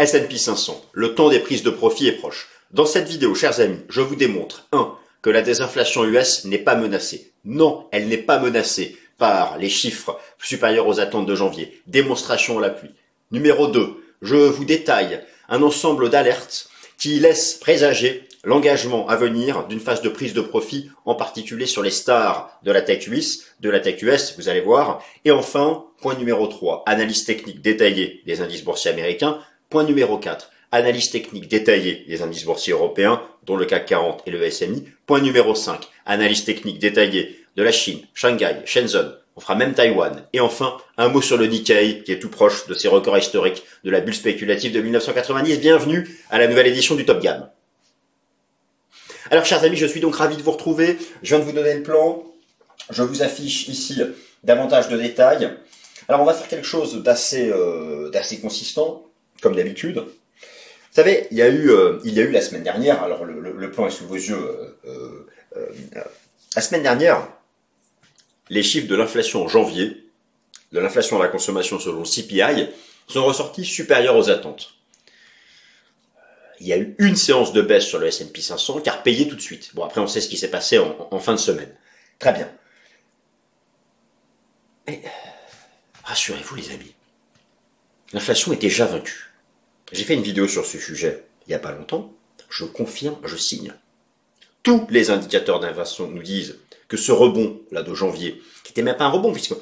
S&P 500, le temps des prises de profit est proche. Dans cette vidéo, chers amis, je vous démontre 1. que la désinflation US n'est pas menacée. Non, elle n'est pas menacée par les chiffres supérieurs aux attentes de janvier. Démonstration à l'appui. Numéro 2. Je vous détaille un ensemble d'alertes qui laissent présager l'engagement à venir d'une phase de prise de profit, en particulier sur les stars de la tech US, de la tech US, vous allez voir. Et enfin, point numéro 3, analyse technique détaillée des indices boursiers américains. Point numéro 4, analyse technique détaillée des indices boursiers européens, dont le CAC 40 et le SMI. Point numéro 5, analyse technique détaillée de la Chine, Shanghai, Shenzhen, on fera même Taïwan. Et enfin, un mot sur le Nikkei, qui est tout proche de ses records historiques de la bulle spéculative de 1990. Bienvenue à la nouvelle édition du Top Gamme. Alors, chers amis, je suis donc ravi de vous retrouver. Je viens de vous donner le plan. Je vous affiche ici davantage de détails. Alors, on va faire quelque chose d'assez euh, d'assez consistant, comme d'habitude. Vous savez, il y a eu euh, il y a eu la semaine dernière. Alors, le, plan est sous vos yeux. Euh, la semaine dernière, les chiffres de l'inflation en janvier, de l'inflation à la consommation selon le CPI, sont ressortis supérieurs aux attentes. Il y a eu une séance de baisse sur le S&P 500 car payé tout de suite. Bon, après, on sait ce qui s'est passé en, fin de semaine. Très bien. Mais, rassurez-vous, les amis. L'inflation est déjà vaincue. J'ai fait une vidéo sur ce sujet il n'y a pas longtemps. Je confirme, je signe. Tous les indicateurs d'inflation nous disent que ce rebond là de janvier, qui n'était même pas un rebond puisque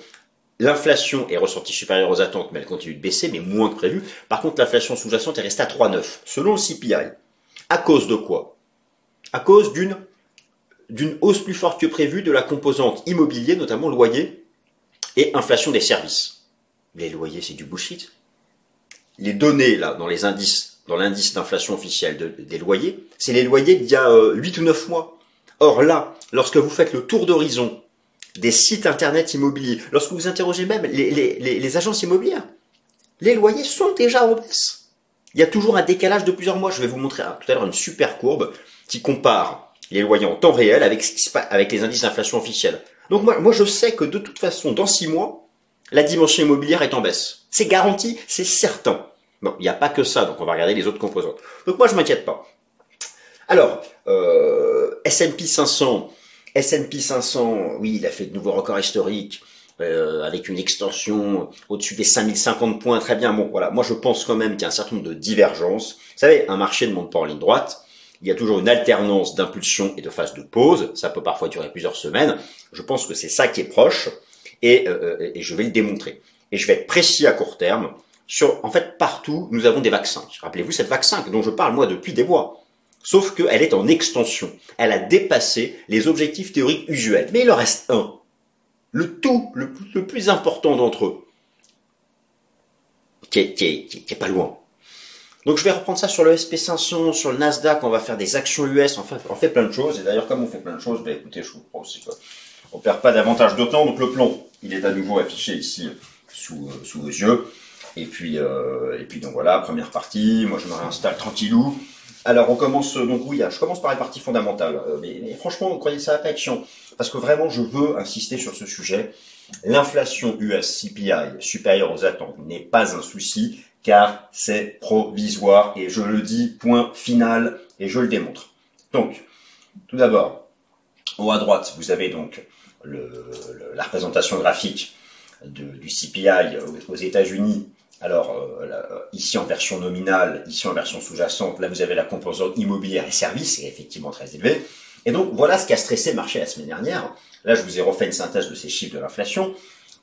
l'inflation est ressortie supérieure aux attentes, mais elle continue de baisser, mais moins que prévu. Par contre, l'inflation sous-jacente est restée à 3,9 selon le CPI. À cause de quoi? À cause d'une d'une hausse plus forte que prévue de la composante immobilier, notamment loyer et inflation des services. Les loyers, c'est du bullshit. Les données là dans les indices, dans l'indice d'inflation officiel des loyers, c'est les loyers d'il y a 8 euh, ou 9 mois. Or là, lorsque vous faites le tour d'horizon des sites internet immobiliers, lorsque vous interrogez même les, agences immobilières, les loyers sont déjà en baisse. Il y a toujours un décalage de plusieurs mois. Je vais vous montrer tout à l'heure une super courbe qui compare les loyers en temps réel avec, avec les indices d'inflation officiels. Donc moi, moi, je sais que de toute façon, dans six mois, la dimension immobilière est en baisse. C'est garanti, c'est certain. Bon, il n'y a pas que ça, donc on va regarder les autres composantes. Donc moi, je m'inquiète pas. Alors, euh, S&P 500, S&P 500, oui, il a fait de nouveaux records historiques. Euh, avec une extension au-dessus des 5050 points, très bien. Bon, voilà, moi je pense quand même qu'il y a un certain nombre de divergences. Vous savez, un marché ne monte pas en ligne droite. Il y a toujours une alternance d'impulsion et de phase de pause. Ça peut parfois durer plusieurs semaines. Je pense que c'est ça qui est proche et, euh, et je vais le démontrer. Et je vais être précis à court terme. Sur, en fait, partout, nous avons des vaccins. Rappelez-vous cette vaccin dont je parle moi depuis des mois. Sauf qu'elle est en extension. Elle a dépassé les objectifs théoriques usuels. Mais il en reste un. Le tout, le, plus important d'entre eux. Qui est, pas loin. Donc je vais reprendre ça sur le SP500, sur le Nasdaq, on va faire des actions US, on fait, on fait plein de choses. Et d'ailleurs, comme on fait plein de choses, ben écoutez, je vous propose, on perd pas davantage de temps. Donc le plan, il est à nouveau affiché ici sous, euh, sous vos yeux. Et puis, euh, et puis donc voilà, première partie. Moi, je me réinstalle tranquillou. Alors on commence donc oui, je commence par les parties fondamentales. Euh, mais, franchement, vous croyez ça va parce que vraiment je veux insister sur ce sujet. L'inflation US CPI supérieure aux attentes n'est pas un souci car c'est provisoire et je le dis point final et je le démontre. Donc, tout d'abord, haut à droite, vous avez donc la représentation graphique du CPI aux États-Unis alors euh, ici en version nominale, ici en version sous-jacente, là vous avez la composante immobilière et services, qui est effectivement très élevée. Et donc voilà ce qui a stressé le marché la semaine dernière. Là je vous ai refait une synthèse de ces chiffres de l'inflation.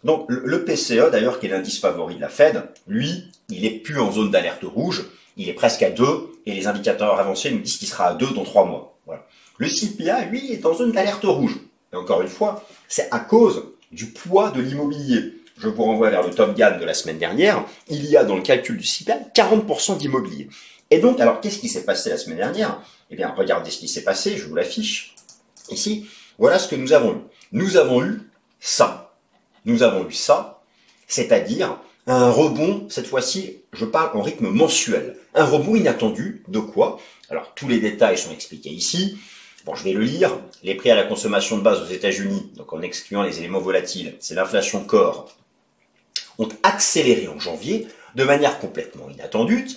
Donc le PCE d'ailleurs, qui est l'indice favori de la Fed, lui, il est plus en zone d'alerte rouge, il est presque à 2, et les indicateurs avancés nous disent qu'il sera à 2 dans 3 mois. Le CPI, lui, est en zone d'alerte rouge. Et encore une fois, c'est à cause du poids de l'immobilier je vous renvoie vers le Top Gun de la semaine dernière, il y a dans le calcul du CPI 40% d'immobilier. Et donc, alors qu'est-ce qui s'est passé la semaine dernière? Eh bien, regardez ce qui s'est passé, je vous l'affiche. Ici, voilà ce que nous avons eu. Nous avons eu ça. Nous avons eu ça, c'est-à-dire un rebond, cette fois-ci, je parle en rythme mensuel. Un rebond inattendu, de quoi? Alors, tous les détails sont expliqués ici. Bon, je vais le lire. Les prix à la consommation de base aux États-Unis, donc en excluant les éléments volatiles, c'est l'inflation corps ont accéléré en janvier de manière complètement inattendue.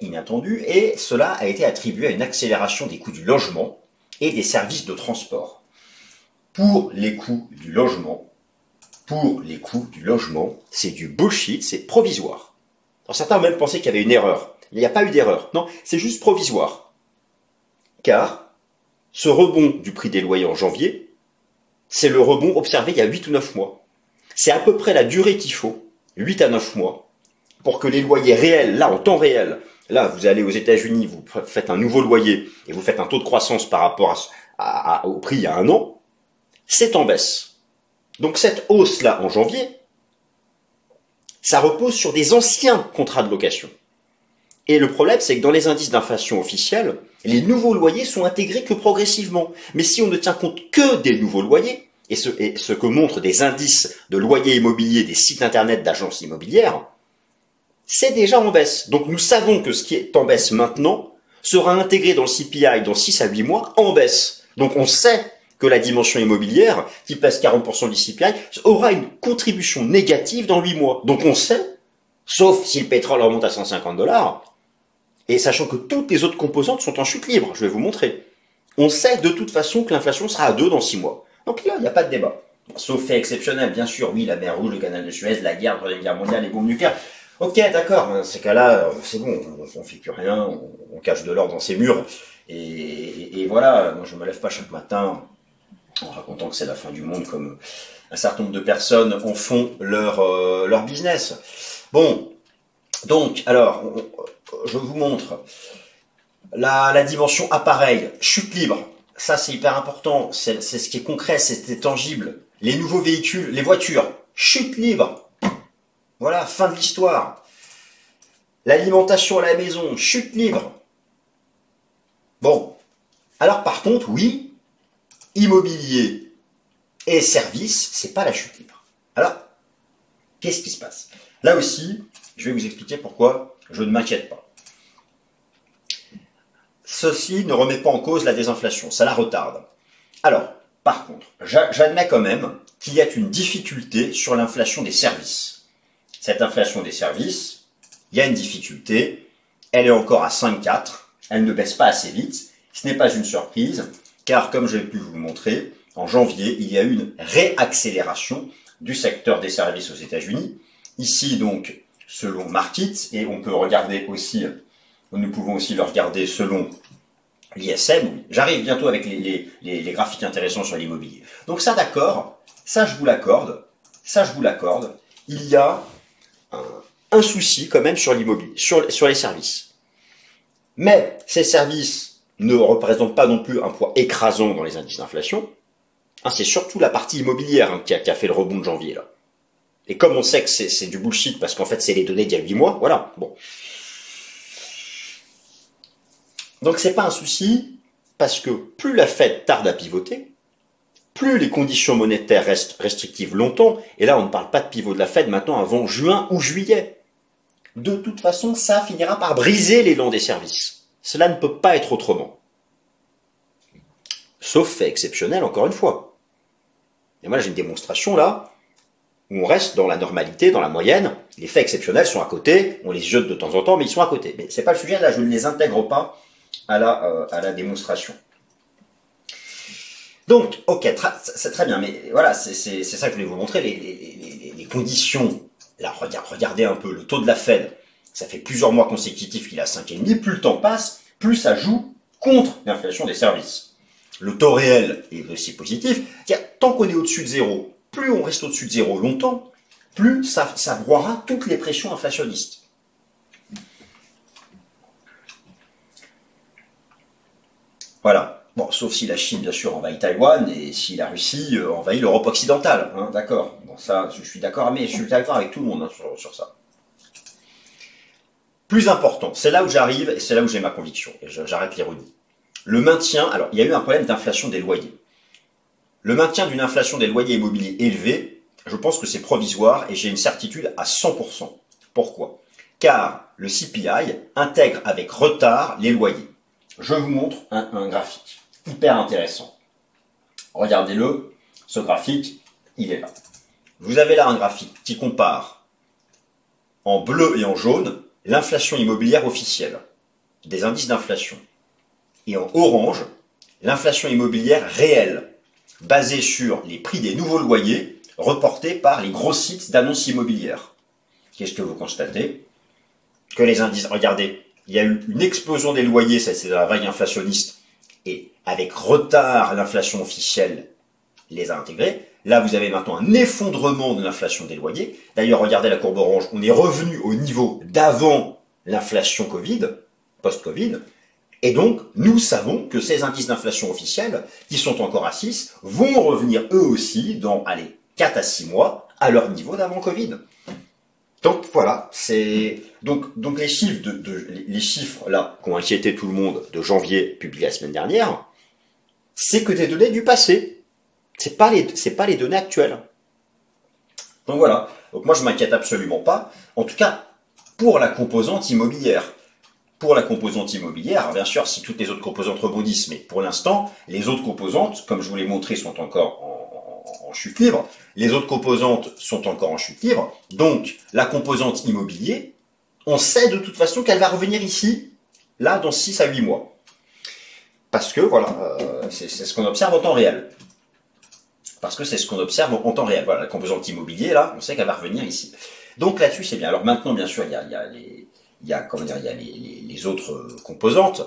inattendu et cela a été attribué à une accélération des coûts du logement et des services de transport. Pour les coûts du logement, pour les coûts du logement, c'est du bullshit, c'est provisoire. Alors certains ont même pensé qu'il y avait une erreur. Il n'y a pas eu d'erreur. Non, c'est juste provisoire. Car ce rebond du prix des loyers en janvier, c'est le rebond observé il y a 8 ou 9 mois. C'est à peu près la durée qu'il faut, 8 à 9 mois, pour que les loyers réels, là, en temps réel, là, vous allez aux États-Unis, vous faites un nouveau loyer et vous faites un taux de croissance par rapport au prix il y a un an, c'est en baisse. Donc cette hausse-là en janvier, ça repose sur des anciens contrats de location. Et le problème, c'est que dans les indices d'inflation officiels, les nouveaux loyers sont intégrés que progressivement. Mais si on ne tient compte que des nouveaux loyers, et ce, que montrent des indices de loyers immobiliers des sites internet d'agences immobilières, c'est déjà en baisse. Donc nous savons que ce qui est en baisse maintenant sera intégré dans le CPI dans 6 à 8 mois en baisse. Donc on sait que la dimension immobilière, qui pèse 40% du CPI, aura une contribution négative dans 8 mois. Donc on sait, sauf si le pétrole remonte à 150 dollars, et sachant que toutes les autres composantes sont en chute libre, je vais vous montrer. On sait de toute façon que l'inflation sera à 2 dans 6 mois. Donc là, il n'y a pas de débat. Sauf fait exceptionnel, bien sûr, oui, la mer Rouge, le canal de Suez, la guerre, la guerre mondiale, les bombes nucléaires. Ok, d'accord, dans ces cas-là, euh, c'est bon, on, ne fait plus rien, on, cache de l'or dans ses murs, et, voilà, moi je me lève pas chaque matin en racontant que c'est la fin du monde, comme un certain nombre de personnes en font leur, euh, leur business. Bon, donc, alors, je vous montre la dimension appareil, chute libre, ça c'est hyper important, c'est ce qui est concret, c'est tangible. Les nouveaux véhicules, les voitures, chute libre, voilà, fin de l'histoire. L'alimentation à la maison, chute libre. Bon. Alors par contre, oui, immobilier et services, c'est pas la chute libre. Alors, qu'est-ce qui se passe? Là aussi, je vais vous expliquer pourquoi je ne m'inquiète pas. Ceci ne remet pas en cause la désinflation, ça la retarde. Alors, par contre, j'admets quand même qu'il y a une difficulté sur l'inflation des services cette inflation des services, il y a une difficulté, elle est encore à 5,4, elle ne baisse pas assez vite, ce n'est pas une surprise, car comme j'ai pu vous le montrer, en janvier, il y a eu une réaccélération du secteur des services aux États-Unis. Ici, donc, selon Market, et on peut regarder aussi, nous pouvons aussi le regarder selon l'ISM. J'arrive bientôt avec les, graphiques intéressants sur l'immobilier. Donc ça, d'accord, ça je vous l'accorde, ça je vous l'accorde. Il y a un, souci quand même sur l'immobilier, sur, les services. Mais ces services ne représentent pas non plus un poids écrasant dans les indices d'inflation. Hein, c'est surtout la partie immobilière hein, qui, a, fait le rebond de janvier là. Et comme on sait que c'est du bullshit parce qu'en fait c'est les données d'il y a 8 mois, voilà. Bon. Donc c'est pas un souci parce que plus la Fed tarde à pivoter, plus les conditions monétaires restent restrictives longtemps, et là on ne parle pas de pivot de la Fed maintenant avant juin ou juillet, de toute façon ça finira par briser l'élan des services. Cela ne peut pas être autrement. Sauf fait exceptionnel, encore une fois. Et moi j'ai une démonstration là, où on reste dans la normalité, dans la moyenne, les faits exceptionnels sont à côté, on les jette de temps en temps, mais ils sont à côté. Mais c'est pas le sujet, là je ne les intègre pas à la, euh, à la démonstration. Donc, ok, c'est très bien, mais voilà, c'est ça que je voulais vous montrer, les, conditions. Là, regardez un peu le taux de la Fed. Ça fait plusieurs mois consécutifs qu'il a 5,5. Plus le temps passe, plus ça joue contre l'inflation des services. Le taux réel est aussi positif. Tant qu'on est au-dessus de zéro, plus on reste au-dessus de zéro longtemps, plus ça broiera toutes les pressions inflationnistes. Voilà. Bon, sauf si la Chine, bien sûr, envahit Taïwan et si la Russie euh, envahit l'Europe occidentale. Hein, d'accord. Bon, ça, je suis d'accord, mais je suis d'accord avec tout le monde hein, sur, ça. Plus important, c'est là où j'arrive et c'est là où j'ai ma conviction. Et j'arrête l'ironie. Le maintien, alors, il y a eu un problème d'inflation des loyers. Le maintien d'une inflation des loyers immobiliers élevée, je pense que c'est provisoire et j'ai une certitude à 100%. Pourquoi? Car le CPI intègre avec retard les loyers. Je vous montre un graphique hyper intéressant. Regardez-le, ce graphique, il est là. Vous avez là un graphique qui compare en bleu et en jaune l'inflation immobilière officielle, des indices d'inflation. Et en orange, l'inflation immobilière réelle, basée sur les prix des nouveaux loyers reportés par les gros sites d'annonces immobilières. Qu'est-ce que vous constatez? Que les indices, regardez, il y a eu une explosion des loyers, c'est la vague inflationniste, et avec retard, l'inflation officielle les a intégrés. Là, vous avez maintenant un effondrement de l'inflation des loyers. D'ailleurs, regardez la courbe orange, on est revenu au niveau d'avant l'inflation Covid, post-Covid. Et donc, nous savons que ces indices d'inflation officiels, qui sont encore à 6, vont revenir eux aussi dans, allez, 4 à 6 mois à leur niveau d'avant Covid. Donc voilà, c'est donc donc les chiffres de, les chiffres là qui ont inquiété tout le monde de janvier publiés la semaine dernière, c'est que des données du passé. C'est pas les c'est pas les données actuelles. Donc voilà. Donc moi je m'inquiète absolument pas. En tout cas pour la composante immobilière. Pour la composante immobilière, bien sûr, si toutes les autres composantes rebondissent, mais pour l'instant, les autres composantes, comme je vous l'ai montré, sont encore en en chute libre, les autres composantes sont encore en chute libre, donc la composante immobilier, on sait de toute façon qu'elle va revenir ici, là, dans 6 à 8 mois. Parce que, voilà, euh, c'est ce qu'on observe en temps réel. Parce que c'est ce qu'on observe en, temps réel. Voilà, la composante immobilier, là, on sait qu'elle va revenir ici. Donc là-dessus, c'est bien. Alors maintenant, bien sûr, il y a, les, autres composantes.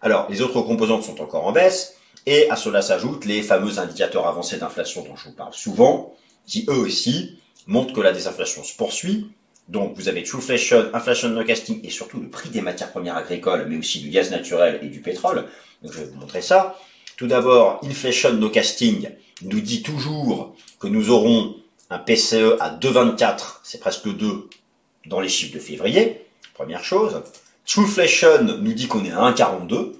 Alors, les autres composantes sont encore en baisse. Et à cela s'ajoutent les fameux indicateurs avancés d'inflation dont je vous parle souvent, qui eux aussi montrent que la désinflation se poursuit. Donc vous avez Trueflation, Inflation Nocasting et surtout le prix des matières premières agricoles, mais aussi du gaz naturel et du pétrole. Donc je vais vous montrer ça. Tout d'abord, Inflation Nocasting nous dit toujours que nous aurons un PCE à 2,24, c'est presque 2 dans les chiffres de février. Première chose. Trueflation nous dit qu'on est à 1,42.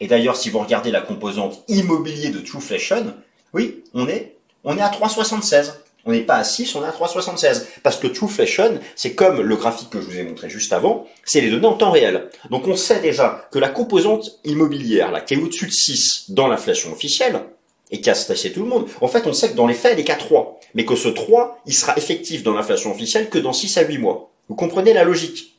Et d'ailleurs, si vous regardez la composante immobilier de Trueflation, oui, on est, on est à 3,76. On n'est pas à 6, on est à 3,76. Parce que Trueflation, c'est comme le graphique que je vous ai montré juste avant, c'est les données en temps réel. Donc on sait déjà que la composante immobilière, là, qui est au-dessus de 6 dans l'inflation officielle, et qui a stressé tout le monde, en fait, on sait que dans les faits, elle est qu'à 3. Mais que ce 3, il sera effectif dans l'inflation officielle que dans 6 à 8 mois. Vous comprenez la logique?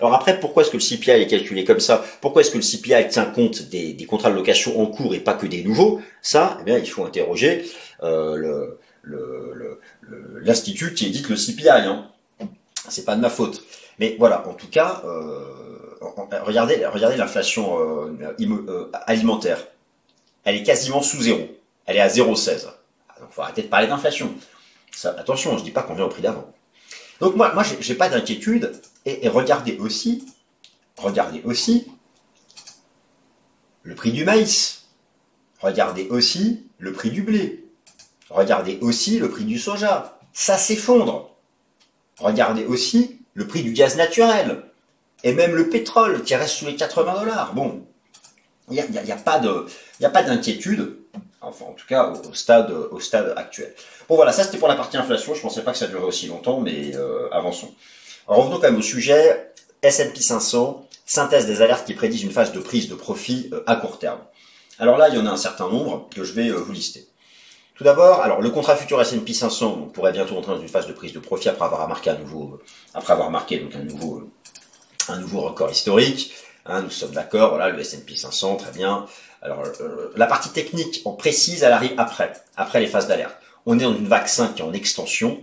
Alors après, pourquoi est-ce que le CPI est calculé comme ça? Pourquoi est-ce que le CPI tient compte des, contrats de location en cours et pas que des nouveaux? Ça, eh bien, il faut interroger euh, l'institut qui édite le CPI. Hein. C'est pas de ma faute. Mais voilà, en tout cas, euh, regardez, regardez l'inflation euh, alimentaire. Elle est quasiment sous zéro. Elle est à 0,16. Donc, faut arrêter de parler d'inflation. Attention, je dis pas qu'on vient au prix d'avant. Donc moi, moi, j'ai pas d'inquiétude. Et, regardez aussi, regardez aussi le prix du maïs. Regardez aussi le prix du blé. Regardez aussi le prix du soja. Ça s'effondre. Regardez aussi le prix du gaz naturel. Et même le pétrole qui reste sous les 80 dollars. Bon, il n'y a, y a, pas d'inquiétude. Enfin, en tout cas, au stade, au stade actuel. Bon, voilà, ça c'était pour la partie inflation. Je pensais pas que ça durerait aussi longtemps, mais euh, avançons. Revenons quand même au sujet. S&P 500, synthèse des alertes qui prédisent une phase de prise de profit euh, à court terme. Alors là, il y en a un certain nombre que je vais euh, vous lister. Tout d'abord, alors le contrat futur S&P 500 on pourrait bientôt entrer dans une phase de prise de profit après avoir marqué un nouveau, après avoir marqué donc un nouveau, un nouveau record historique. Hein, nous sommes d'accord, voilà le S&P 500, très bien. Alors, euh, la partie technique, on précise, elle arrive après, après les phases d'alerte. On est dans une vaccin qui est en extension.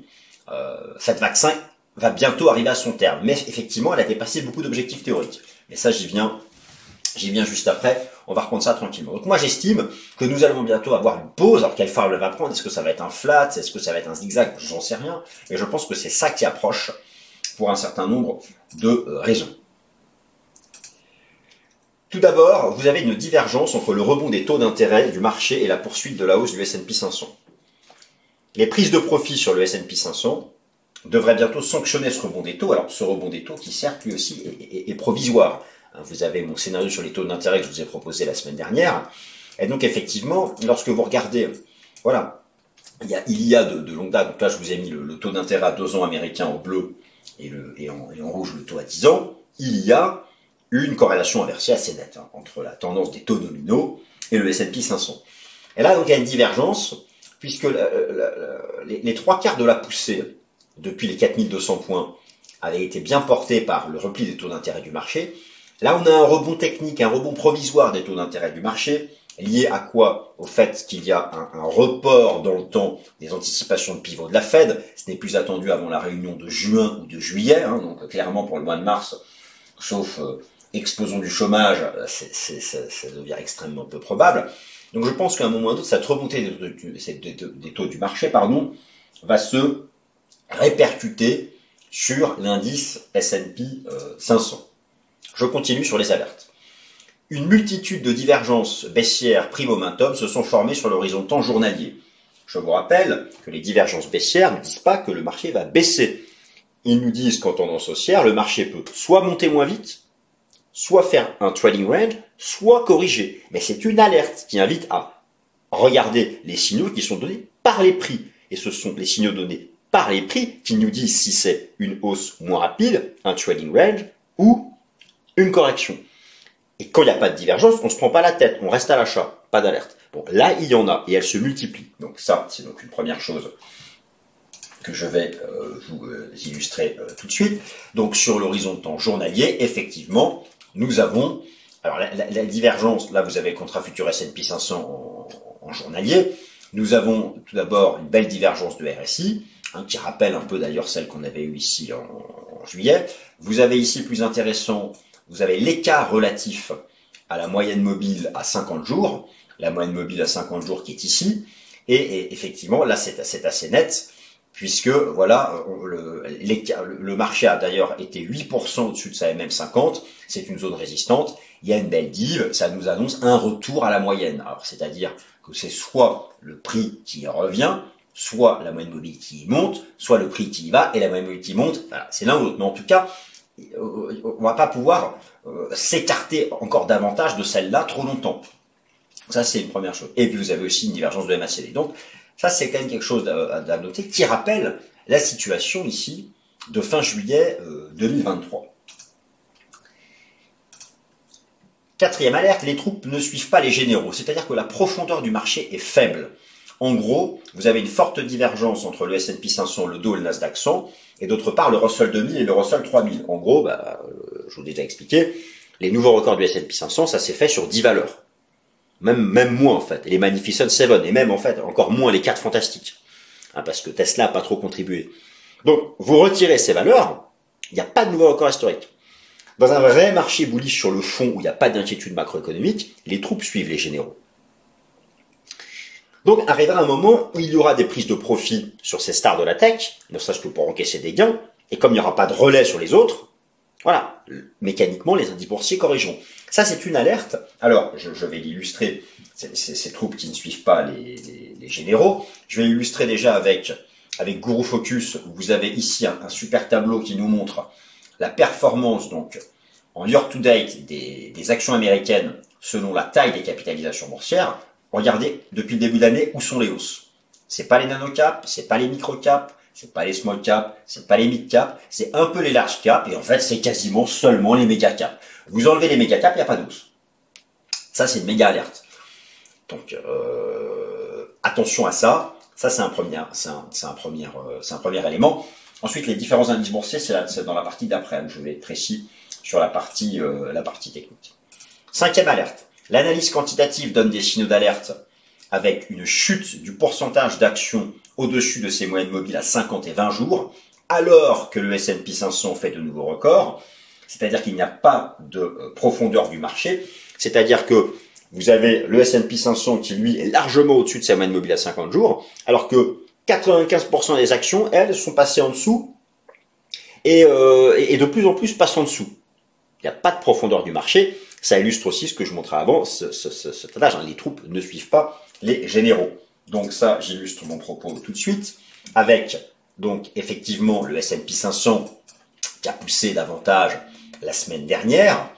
Euh, cette vaccin va bientôt arriver à son terme, mais effectivement, elle a dépassé beaucoup d'objectifs théoriques. Mais ça, j'y viens, j'y viens juste après. On va reprendre ça tranquillement. Donc moi, j'estime que nous allons bientôt avoir une pause. Alors quelle forme elle va prendre? Est-ce que ça va être un flat? Est-ce que ça va être un zigzag? J'en sais rien. Mais je pense que c'est ça qui approche pour un certain nombre de euh, raisons. Tout d'abord, vous avez une divergence entre le rebond des taux d'intérêt du marché et la poursuite de la hausse du S&P 500. Les prises de profit sur le S&P 500 devraient bientôt sanctionner ce rebond des taux. Alors, ce rebond des taux qui certes lui aussi est, provisoire. Hein, vous avez mon scénario sur les taux d'intérêt que je vous ai proposé la semaine dernière. Et donc, effectivement, lorsque vous regardez, voilà, il y a, a de, longue date, donc là, je vous ai mis le, taux d'intérêt à 2 ans américain en bleu et en rouge le taux à 10 ans, il y a une corrélation inversée assez nette hein, entre la tendance des taux nominaux et le S&P 500. Et là, donc, il y a une divergence, puisque les, trois quarts de la poussée depuis les 4200 points avait été bien porté par le repli des taux d'intérêt du marché. Là, on a un rebond technique, un rebond provisoire des taux d'intérêt du marché, lié à quoi? Au fait qu'il y a un, report dans le temps des anticipations de pivot de la Fed. Ce n'est plus attendu avant la réunion de juin ou de juillet. Hein, donc clairement pour le mois de mars, sauf euh, explosion du chômage, ça devient extrêmement peu probable. Donc je pense qu'à un moment ou d'autre, cette remontée des, taux du marché pardon, va se répercuter sur l'indice S&P 500. Euh, je continue sur les alertes. Une multitude de divergences baissières prime momentum se sont formées sur l'horizon temps journalier. Je vous rappelle que les divergences baissières ne disent pas que le marché va baisser. Ils nous disent qu'en tendance haussière, le marché peut soit monter moins vite, soit faire un trading range, soit corriger. Mais c'est une alerte qui invite à regarder les signaux qui sont donnés par les prix. Et ce sont les signaux donnés par les prix qui nous disent si c'est une hausse moins rapide, un trading range, ou une correction. Et quand il n'y a pas de divergence, on ne se prend pas la tête, on reste à l'achat, pas d'alerte. Bon, là, il y en a, et elles se multiplient. Donc ça, c'est donc une première chose que je vais euh, vous euh, illustrer euh, tout de suite. Donc sur l'horizon de temps journalier, effectivement, nous avons, alors la, divergence, là vous avez contrat futur S&P 500 en, journalier, nous avons tout d'abord une belle divergence de RSI, qui rappelle un peu d'ailleurs celle qu'on avait eue ici en, juillet. Vous avez ici plus intéressant vous avez l'écart relatif à la moyenne mobile à 50 jours, la moyenne mobile à 50 jours qui est ici, et, effectivement là c'est assez net, puisque voilà le, le marché a d'ailleurs été 8% au-dessus de sa MM50, c'est une zone résistante, il y a une belle dive, ça nous annonce un retour à la moyenne. Alors c'est-à-dire que c'est soit le prix qui revient, soit la moyenne mobile qui monte, soit le prix qui y va et la moyenne mobile qui monte. Voilà, c'est l'un ou l'autre. Mais en tout cas, on va pas pouvoir euh, s'écarter encore davantage de celle-là trop longtemps. Ça, c'est une première chose. Et puis, vous avez aussi une divergence de MACD. Donc, ça, c'est quand même quelque chose à, noter qui rappelle la situation ici de fin juillet 2023. Euh, Quatrième alerte, les troupes ne suivent pas les généraux, c'est-à-dire que la profondeur du marché est faible. En gros, vous avez une forte divergence entre le S&P 500, le Dow et le Nasdaq 100, et d'autre part le Russell 2000 et le Russell 3000. En gros, bah, euh, je vous ai déjà expliqué, les nouveaux records du S&P 500, ça s'est fait sur 10 valeurs. Même, moins en fait, et les Magnificent Seven, et même en fait encore moins les 4 fantastiques. Hein, parce que Tesla n'a pas trop contribué. Donc, vous retirez ces valeurs, il n'y a pas de nouveau record historique. Dans un vrai marché bullish sur le fond où il n'y a pas d'inquiétude macroéconomique, les troupes suivent les généraux. Donc arrivera un moment où il y aura des prises de profit sur ces stars de la tech, ne serait-ce que pour encaisser des gains, et comme il n'y aura pas de relais sur les autres, voilà, mécaniquement les indices boursiers corrigeront. Ça c'est une alerte. Alors je, vais l'illustrer, ces troupes qui ne suivent pas les, généraux, je vais l'illustrer déjà avec, avec Guru Focus, vous avez ici un, super tableau qui nous montre la performance donc en year to date des, des actions américaines selon la taille des capitalisations boursières. Regardez, depuis le début de l'année, où sont les hausses C'est pas les nanocaps, c'est pas les microcaps, c'est pas les small caps, c'est pas les mid caps, c'est un peu les large caps, et en fait, c'est quasiment seulement les méga caps. Vous enlevez les méga caps, il n'y a pas d'hausse. Ça, c'est une méga alerte. Donc, euh, attention à ça. Ça, c'est un premier, un, euh, un premier élément. Ensuite, les différents indices boursiers, c'est dans la partie d'après. Je vais être précis sur la partie, euh, la partie technique. Cinquième alerte. L'analyse quantitative donne des signaux d'alerte avec une chute du pourcentage d'actions au-dessus de ces moyennes mobiles à 50 et 20 jours, alors que le S&P 500 fait de nouveaux records, c'est-à-dire qu'il n'y a pas de euh, profondeur du marché, c'est-à-dire que vous avez le S&P 500 qui lui est largement au-dessus de sa moyenne mobile à 50 jours, alors que 95% des actions, elles, sont passées en dessous et, euh, et de plus en plus passent en dessous. Il n'y a pas de profondeur du marché. Ça illustre aussi ce que je montrais avant, ce, ce, hein. Les troupes ne suivent pas les généraux. Donc ça, j'illustre mon propos tout de suite avec donc effectivement le S&P 500 qui a poussé davantage la semaine dernière.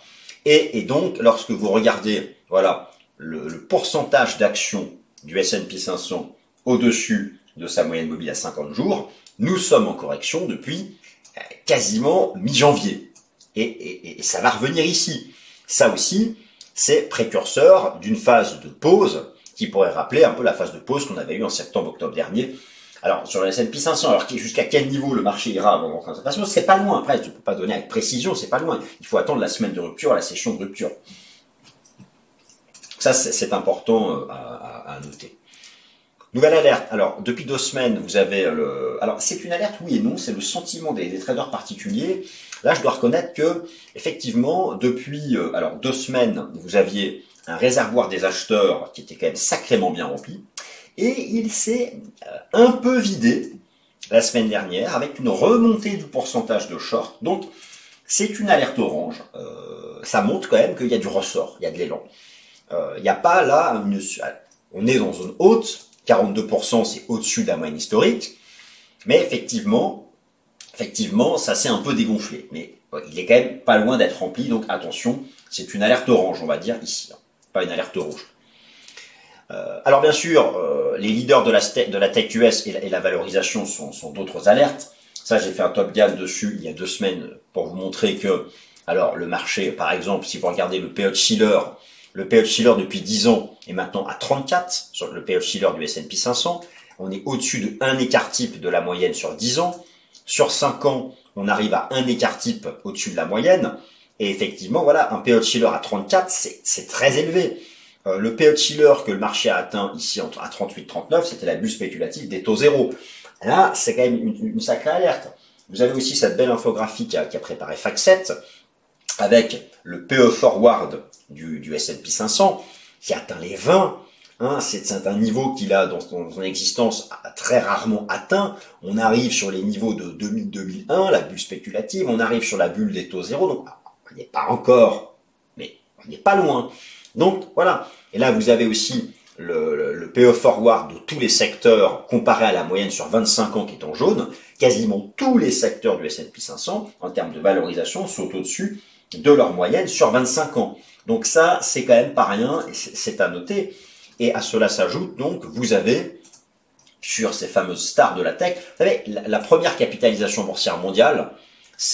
Et, donc, lorsque vous regardez, voilà, le, pourcentage d'actions du S&P 500 au-dessus de sa moyenne mobile à 50 jours, nous sommes en correction depuis euh, quasiment mi-janvier. et, ça va revenir ici. Ça aussi, c'est précurseur d'une phase de pause qui pourrait rappeler un peu la phase de pause qu'on avait eue en septembre-octobre dernier Alors, sur le S&P 500, alors jusqu'à quel niveau le marché ira avant en cette C'est pas loin. Après, je ne peux pas donner avec précision, c'est pas loin. Il faut attendre la semaine de rupture, la session de rupture. Ça, c'est important euh, à, noter. Nouvelle alerte. Alors, depuis deux semaines, vous avez le... Alors, c'est une alerte, oui et non. C'est le sentiment des, traders particuliers. Là, je dois reconnaître que, effectivement, depuis euh, alors deux semaines, vous aviez un réservoir des acheteurs qui était quand même sacrément bien rempli. Et il s'est euh, un peu vidé la semaine dernière avec une remontée du pourcentage de short. Donc, c'est une alerte orange. ça montre quand même qu'il y a du ressort, il y a de l'élan. Il euh, n'y a pas là, on est dans zone haute, 42% c'est au-dessus de la moyenne historique, mais effectivement, effectivement, ça s'est un peu dégonflé. Mais il est quand même pas loin d'être rempli, donc attention, c'est une alerte orange, on va dire ici, hein. pas une alerte rouge. Euh, alors bien sûr, euh, les leaders de la, de tech US et la, valorisation sont, d'autres alertes. Ça, j'ai fait un top gamme dessus il y a deux semaines pour vous montrer que, alors le marché, par exemple, si vous regardez le PE Schiller, le PL Schiller depuis 10 ans est maintenant à 34 sur le PL Schiller du S&P 500. On est au-dessus de 1 écart type de la moyenne sur 10 ans. Sur 5 ans, on arrive à 1 écart type au-dessus de la moyenne. Et effectivement, voilà, un PL Schiller à 34, c'est très élevé. Euh, le PL Schiller que le marché a atteint ici à 38-39, c'était la bulle spéculative des taux zéro. Là, c'est quand même une, sacrée alerte. Vous avez aussi cette belle infographie qui a, qui a préparé FAC7 avec le PE Forward du, du S&P 500 qui atteint les 20. Hein, c'est un niveau qu'il a dans son, existence très rarement atteint. On arrive sur les niveaux de 2000-2001, la bulle spéculative, on arrive sur la bulle des taux zéro, donc on n'est pas encore, mais on n'est pas loin. Donc voilà. Et là, vous avez aussi le, le, PE forward de tous les secteurs comparé à la moyenne sur 25 ans qui est en jaune. Quasiment tous les secteurs du S&P 500 en termes de valorisation sont au-dessus de leur moyenne sur 25 ans. Donc ça, c'est quand même pas rien, c'est à noter. Et à cela s'ajoute donc, vous avez sur ces fameuses stars de la tech, vous savez, la, première capitalisation boursière mondiale,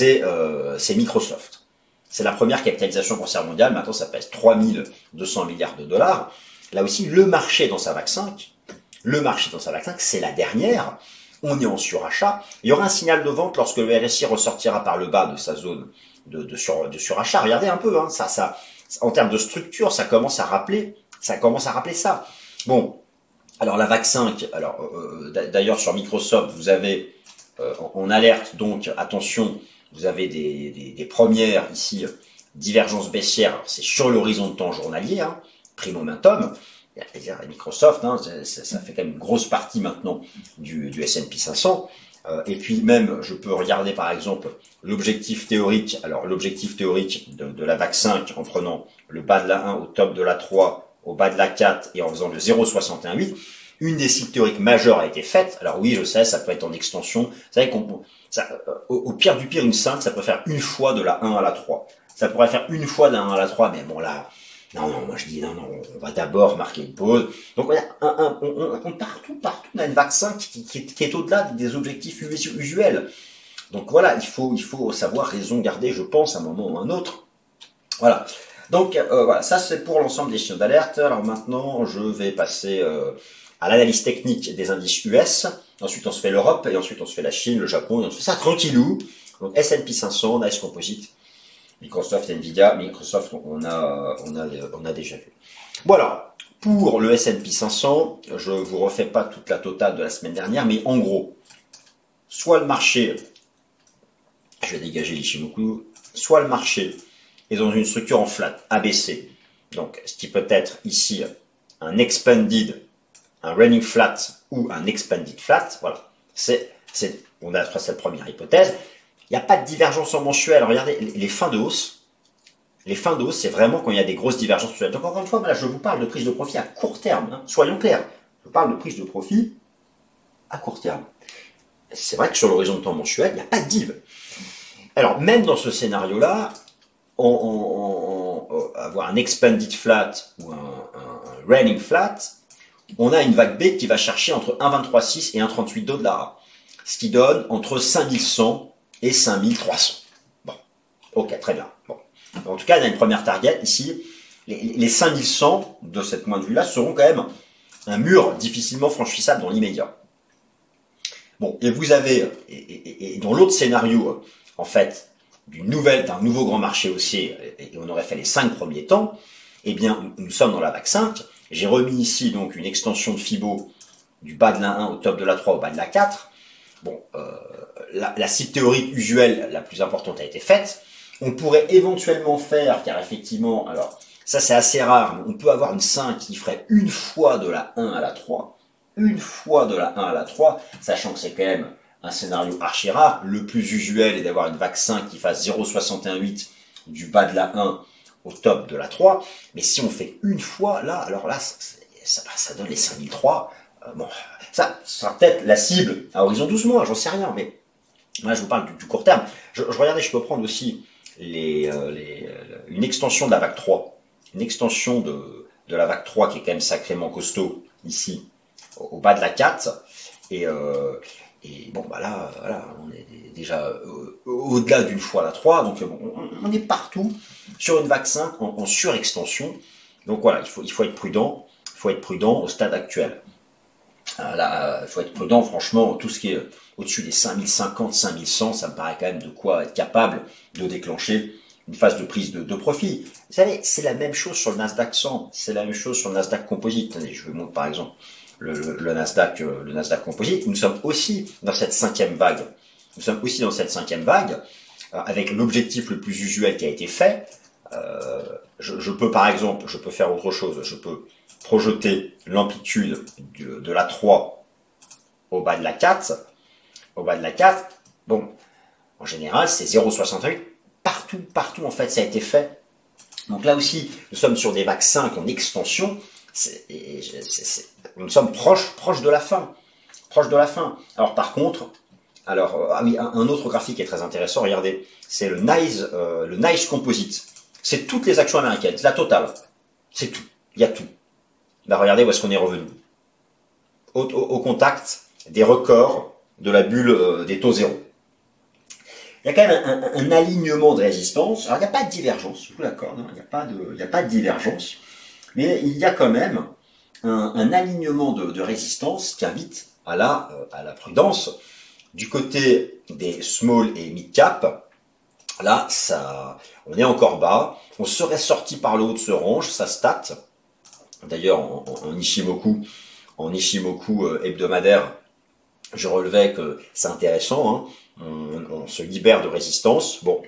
euh, c'est Microsoft. C'est la première capitalisation boursière mondiale, maintenant ça pèse 3200 milliards de dollars. Là aussi, le marché dans sa vague 5, le marché dans sa vague 5, c'est la dernière. On est en surachat. Il y aura un signal de vente lorsque le RSI ressortira par le bas de sa zone de, de, sur, de surachat. Regardez un peu, hein, ça, ça, en termes de structure, ça commence à rappeler, ça commence à rappeler ça. Bon, alors la VAC 5, alors euh, euh, d'ailleurs sur Microsoft, vous avez euh, en alerte, donc attention, vous avez des, des, des premières ici divergences baissières, c'est sur l'horizon de temps journalier, hein, prime momentum. Microsoft, hein, ça, ça, fait quand même une grosse partie maintenant du, du S&P 500. Euh, et puis même, je peux regarder par exemple l'objectif théorique. Alors l'objectif théorique de, la VAC 5 en prenant le bas de la 1 au top de la 3, au bas de la 4 et en faisant le 0,618. Une des cibles théoriques majeures a été faite. Alors oui, je sais, ça peut être en extension. Vous savez qu'on ça, euh, au, pire du pire, une 5, ça peut faire une fois de la 1 à la 3. Ça pourrait faire une fois de la 1 à la 3, mais bon là, non, non, moi je dis non, non, on va d'abord marquer une pause. Donc on, un, on, on, partout, partout, on a une vaccin qui, qui, est au-delà des objectifs usuels. Donc voilà, il faut, il faut savoir raison garder, je pense, à un moment ou à un autre. Voilà. Donc euh, voilà, ça c'est pour l'ensemble des signaux d'alerte. Alors maintenant, je vais passer euh, à l'analyse technique des indices US. Ensuite, on se fait l'Europe, et ensuite on se fait la Chine, le Japon, et on se fait ça tranquillou. Donc S&P 500, Nice Composite, Microsoft, Nvidia, Microsoft, on a, déjà vu. Voilà. Pour le S&P 500, je vous refais pas toute la totale de la semaine dernière, mais en gros, soit le marché, je vais dégager l'Ishimoku, soit le marché est dans une structure en flat, ABC, donc ce qui peut être ici un expanded, un running flat ou un expanded flat, voilà, c'est, on a cette première hypothèse. Il n'y a pas de divergence en mensuel. Regardez, les fins de hausse, les fins de hausse, c'est vraiment quand il y a des grosses divergences mensuelles. Donc encore une fois, je vous parle de prise de profit à court terme. Hein. Soyons clairs. Je parle de prise de profit à court terme. C'est vrai que sur l'horizon de temps mensuel, il n'y a pas de div. Alors même dans ce scénario-là, on, avoir un expanded flat ou un, un, flat, on a une vague B qui va chercher entre 1,23,6 et 1,38 dollars, ce qui donne entre 5100 et 5300. Bon, ok, très bien. Bon. En tout cas, y a une première target ici. Les, 5100 de cette point de vue-là seront quand même un mur difficilement franchissable dans l'immédiat. Bon, et vous avez, et, dans l'autre scénario, en fait, d'une nouvelle, d'un nouveau grand marché haussier, et on aurait fait les cinq premiers temps, eh bien, nous sommes dans la vague 5. J'ai remis ici donc une extension de Fibo du bas de la 1 au top de la 3 au bas de la 4. Bon, euh, la, la cible théorique usuelle la plus importante a été faite. On pourrait éventuellement faire, car effectivement, alors ça c'est assez rare, mais on peut avoir une 5 qui ferait une fois de la 1 à la 3, une fois de la 1 à la 3, sachant que c'est quand même un scénario archi rare. Le plus usuel est d'avoir une vague 5 qui fasse 0,618 du bas de la 1 au top de la 3. Mais si on fait une fois, là, alors là, ça, ça, donne les 5003. Euh, bon, ça sera peut-être la cible à horizon 12 mois, j'en sais rien, mais moi je vous parle du, court terme. Je, regardais, je peux prendre aussi euh, euh, une extension de la vague 3, une extension de, la vague 3 qui est quand même sacrément costaud ici, au, bas de la 4. Et, et bon, bah là, voilà, on est déjà euh, au-delà d'une fois la 3, donc on, est partout sur une vague 5 en, surextension. Donc voilà, il faut, il faut être prudent, il faut être prudent au stade actuel. Euh, il faut être prudent, franchement, tout ce qui est au-dessus des 5050, 5100, ça me paraît quand même de quoi être capable de déclencher une phase de prise de, profit. Vous savez, c'est la même chose sur le Nasdaq 100, c'est la même chose sur le Nasdaq Composite. je vous montre par exemple le, Nasdaq, euh, le Nasdaq Composite. Nous sommes aussi dans cette cinquième vague. Nous sommes aussi dans cette cinquième vague euh, avec l'objectif le plus usuel qui a été fait. je, je, peux par exemple, je peux faire autre chose. Je peux projeter l'amplitude de, la 3 au bas de la 4, au bas de la 4, bon, en général, c'est 0,68. Partout, partout, en fait, ça a été fait. Donc là aussi, nous sommes sur des vagues 5 en extension. Nous sommes proches, proches de la fin. Proche de la fin. Alors par contre, alors, euh, un, autre graphique est très intéressant, regardez, c'est le NICE, euh, le NICE Composite. C'est toutes les actions américaines, c'est la totale. C'est tout. Il y a tout. Bah, regardez où est-ce qu'on est revenu. Au, contact des records de la bulle euh, des taux zéro. Il y a quand même un, alignement de résistance. Alors il n'y a pas de divergence, je suis d'accord, il n'y a, pas de, a pas de divergence, mais il y a quand même un, alignement de, résistance qui invite à la, euh, à la prudence. Du côté des small et mid cap, là, ça, on est encore bas. On serait sorti par le haut de ce range, ça state. D'ailleurs, en, Ishimoku, en Ishimoku euh, hebdomadaire, je relevais que c'est intéressant, hein. on, se libère de résistance. Bon,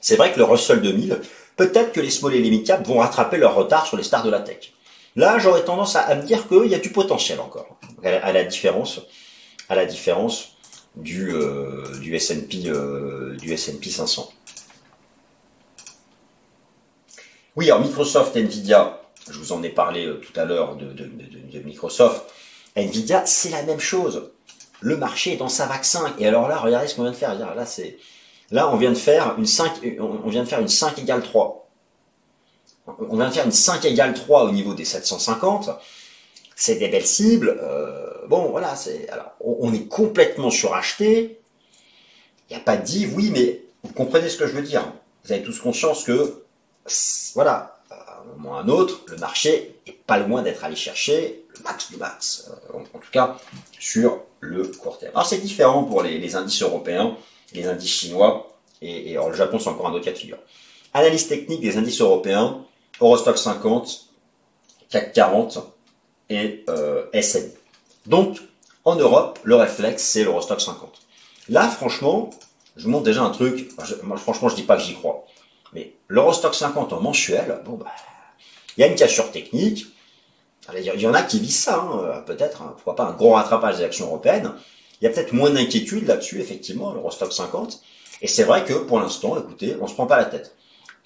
c'est vrai que le Russell 2000, peut-être que les small et les mid cap vont rattraper leur retard sur les stars de la tech. Là, j'aurais tendance à, me dire qu'il y a du potentiel encore, à, la différence, à la différence du euh, S&P euh, du S&P 500. Oui, alors Microsoft, Nvidia, je vous en ai parlé euh, tout à l'heure de, Microsoft, Nvidia, c'est la même chose. Le marché est dans sa vaccin. Et alors là, regardez ce qu'on vient de faire. Là, c'est, là, on vient de faire une 5, on vient de faire une 5 égale 3. On vient de faire une 5 égale 3 au niveau des 750. C'est des belles cibles. Euh, bon, voilà, on, est complètement suracheté. Il n'y a pas de dit, oui, mais vous comprenez ce que je veux dire. Vous avez tous conscience que, voilà, un moment ou un autre, le marché est pas loin d'être allé chercher le max du max, euh, en, tout cas sur le court terme. Alors c'est différent pour les, indices européens, les indices chinois, et, le Japon c'est encore un autre cas de figure. Analyse technique des indices européens, Eurostock 50, CAC 40 et euh, S&P. Donc en Europe, le réflexe c'est l'Eurostock 50. Là franchement, je vous montre déjà un truc, franchement je dis pas que j'y crois, mais l'Eurostock 50 en mensuel, bon bah il y a une cassure technique. Il y en a qui visent ça, hein, peut-être, hein, pourquoi pas un gros rattrapage des actions européennes. Il y a peut-être moins d'inquiétude là-dessus, effectivement, l'Eurostock 50. Et c'est vrai que pour l'instant, écoutez, on se prend pas la tête.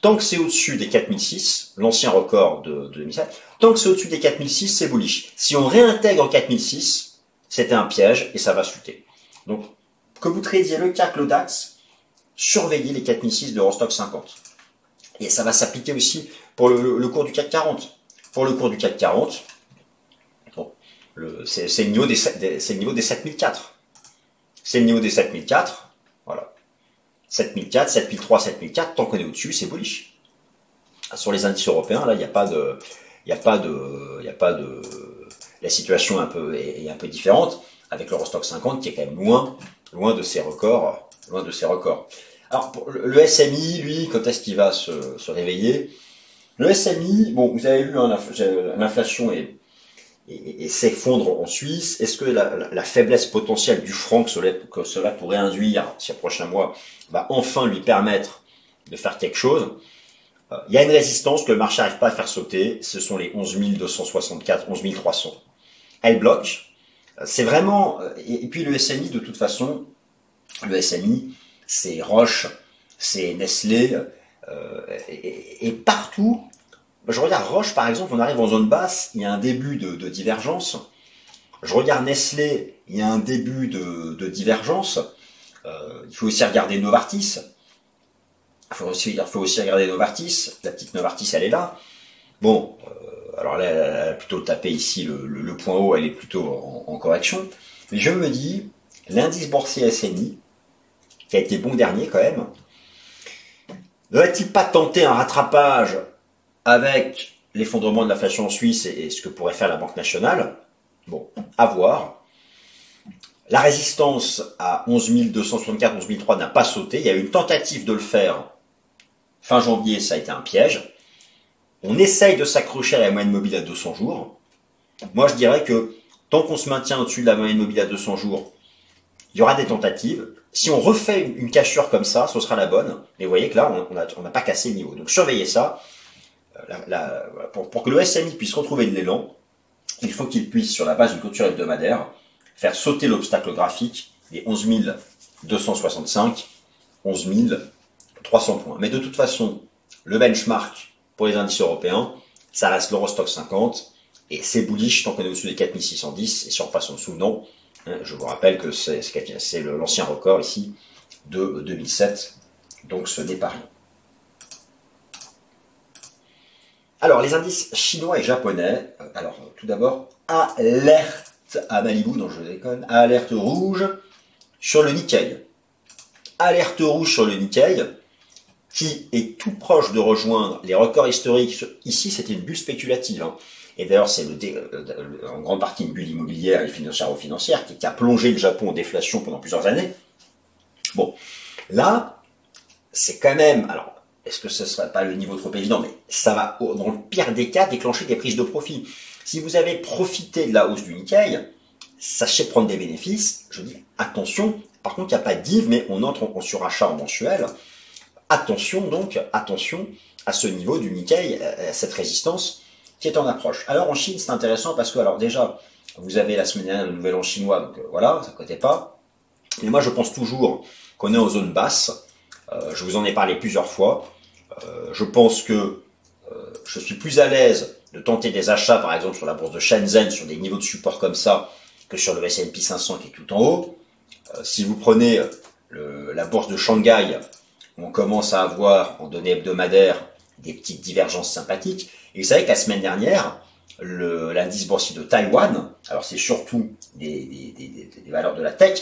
Tant que c'est au-dessus des 4006, l'ancien record de, de 2007, tant que c'est au-dessus des 4006, c'est bullish. Si on réintègre en 4006, c'était un piège et ça va chuter. Donc, que vous tradiez le CAC, le DAX, surveillez les 4006 de Eurostock 50. Et ça va s'appliquer aussi pour le, cours du CAC 40. Pour le cours du CAC 40, bon, c'est le niveau des, le niveau des 7004. C'est le niveau des 7004. Voilà. 7004, 7003, 7004, tant qu'on est au-dessus, c'est bullish. Sur les indices européens, là, il n'y a pas de, il n'y a pas de, il a pas de, la situation un peu, est, un peu différente. avec l'Eurostock 50 qui est quand même loin, loin de ses records, loin de ses records. Alors le SMI, lui, quand est-ce qu'il va se, se réveiller? Le SMI, bon, vous avez vu, hein, l'inflation est, et, s'effondre en Suisse. Est-ce que la, faiblesse potentielle du franc que cela, pourrait induire ces prochains mois va enfin lui permettre de faire quelque chose? Euh, Il y a une résistance que le marché n'arrive pas à faire sauter. Ce sont les 11 264, 11 300. Elle bloque. Euh, c'est vraiment... Euh, et, puis le SMI, de toute façon, le SMI, c'est Roche, c'est Nestlé, et, partout, je regarde Roche, par exemple, on arrive en zone basse, il y a un début de, divergence. Je regarde Nestlé, il y a un début de, divergence. Euh, il faut aussi regarder Novartis. Il faut aussi, regarder Novartis. La petite Novartis, elle est là. Bon, euh, alors là, elle a plutôt tapé ici le, point haut, elle est plutôt en, correction. Mais je me dis, l'indice boursier SNI, qui a été bon dernier quand même, ne va-t-il pas tenter un rattrapage avec l'effondrement de l'inflation en Suisse et, ce que pourrait faire la Banque nationale, bon, à voir. La résistance à 11 264, 11 003 n'a pas sauté. Il y a eu une tentative de le faire fin janvier, ça a été un piège. On essaye de s'accrocher à la moyenne mobile à 200 jours. Moi, je dirais que tant qu'on se maintient au-dessus de la moyenne mobile à 200 jours, il y aura des tentatives. Si on refait une, cassure comme ça, ce sera la bonne. Mais vous voyez que là, on n'a pas cassé le niveau. Donc surveillez ça pour, que le SMI puisse retrouver de l'élan, il faut qu'il puisse, sur la base d'une clôture hebdomadaire, faire sauter l'obstacle graphique des 11 265, 11 300 points. Mais de toute façon, le benchmark pour les indices européens, ça reste l'Eurostock 50, et c'est bullish tant qu'on est au-dessus des 4610, et si on passe en dessous, non. Hein, je vous rappelle que c'est l'ancien record ici de 2007, donc ce n'est pas rien. Alors, les indices chinois et japonais. Euh, alors, tout d'abord, alerte à Malibu, non je déconne, alerte rouge sur le Nikkei. Alerte rouge sur le Nikkei, qui est tout proche de rejoindre les records historiques. Ici, c'était une bulle spéculative. Hein. Et d'ailleurs, c'est euh, en grande partie une bulle immobilière et financière qui, qui a plongé le Japon en déflation pendant plusieurs années. Bon, là, c'est quand même, alors est-ce que ce ne serait pas le niveau trop évident? Mais ça va, dans le pire des cas, déclencher des prises de profit. Si vous avez profité de la hausse du Nikkei, sachez prendre des bénéfices. Je dis attention. Par contre, il n'y a pas d'IV, mais on entre en surachat en mensuel. Attention donc, attention à ce niveau du Nikkei, à cette résistance qui est en approche. Alors en Chine, c'est intéressant parce que, alors déjà, vous avez la semaine dernière le nouvel an chinois, donc euh, voilà, ça ne côté pas. Mais moi, je pense toujours qu'on est en zone basse. Euh, je vous en ai parlé plusieurs fois. Euh, je pense que euh, je suis plus à l'aise de tenter des achats, par exemple, sur la bourse de Shenzhen, sur des niveaux de support comme ça, que sur le S&P 500 qui est tout en haut. Euh, si vous prenez la bourse de Shanghai, on commence à avoir en données hebdomadaires des petites divergences sympathiques. Et vous savez que la semaine dernière, l'indice boursier de Taïwan, alors c'est surtout des, valeurs de la tech,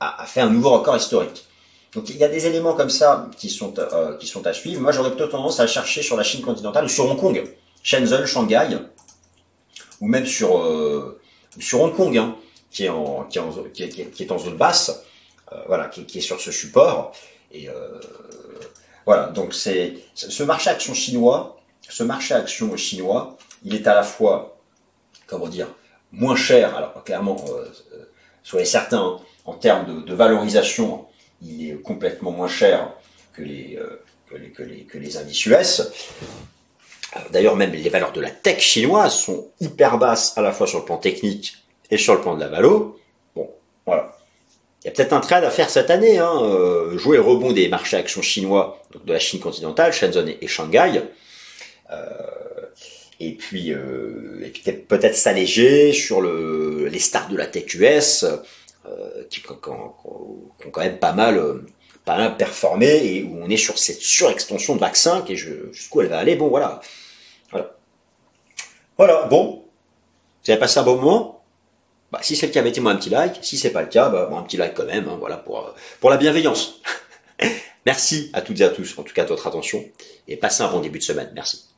a, fait un nouveau record historique. Donc il y a des éléments comme ça qui sont, euh, qui sont à suivre. Moi j'aurais plutôt tendance à chercher sur la Chine continentale ou sur Hong Kong, Shenzhen, Shanghai, ou même sur, euh, sur Hong Kong, hein, qui, est en, qui, est en, zone basse, euh, voilà, qui, est sur ce support. Et voilà, donc c'est ce marché action chinois, ce marché action chinois, il est à la fois, comment dire, moins cher. Alors clairement, soyez certains, hein, en termes de valorisation il est complètement moins cher que les, euh, que les, que les, indices US. D'ailleurs, même les valeurs de la tech chinoise sont hyper basses à la fois sur le plan technique et sur le plan de la valo. Bon, voilà. Il y a peut-être un trade à faire cette année, hein, euh, jouer le rebond des marchés actions chinois, donc de la Chine continentale, Shenzhen et, Shanghai. Euh, et puis, peut-être s'alléger sur le, les stars de la tech US, euh, qui, ont quand même pas mal, euh, pas mal performé et où on est sur cette surextension de vaccin qui jusqu'où elle va aller. Bon, voilà. Voilà. Voilà, bon. Vous avez passé un bon moment? Bah, Si c'est le cas, mettez-moi un petit like. Si c'est pas le cas, bah, un petit like quand même. Hein, voilà, pour, euh, pour la bienveillance. Merci à toutes et à tous, en tout cas, de votre attention. Et passez un bon début de semaine. Merci.